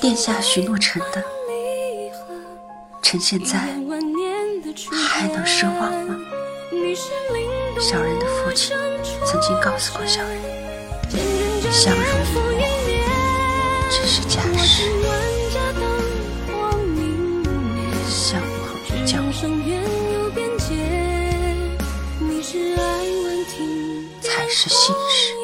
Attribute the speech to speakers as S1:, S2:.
S1: 殿下许诺臣的，臣现在还能奢望吗？小人的父亲曾经告诉过小人，相濡以沫只是假事，相忘江湖。才是心事。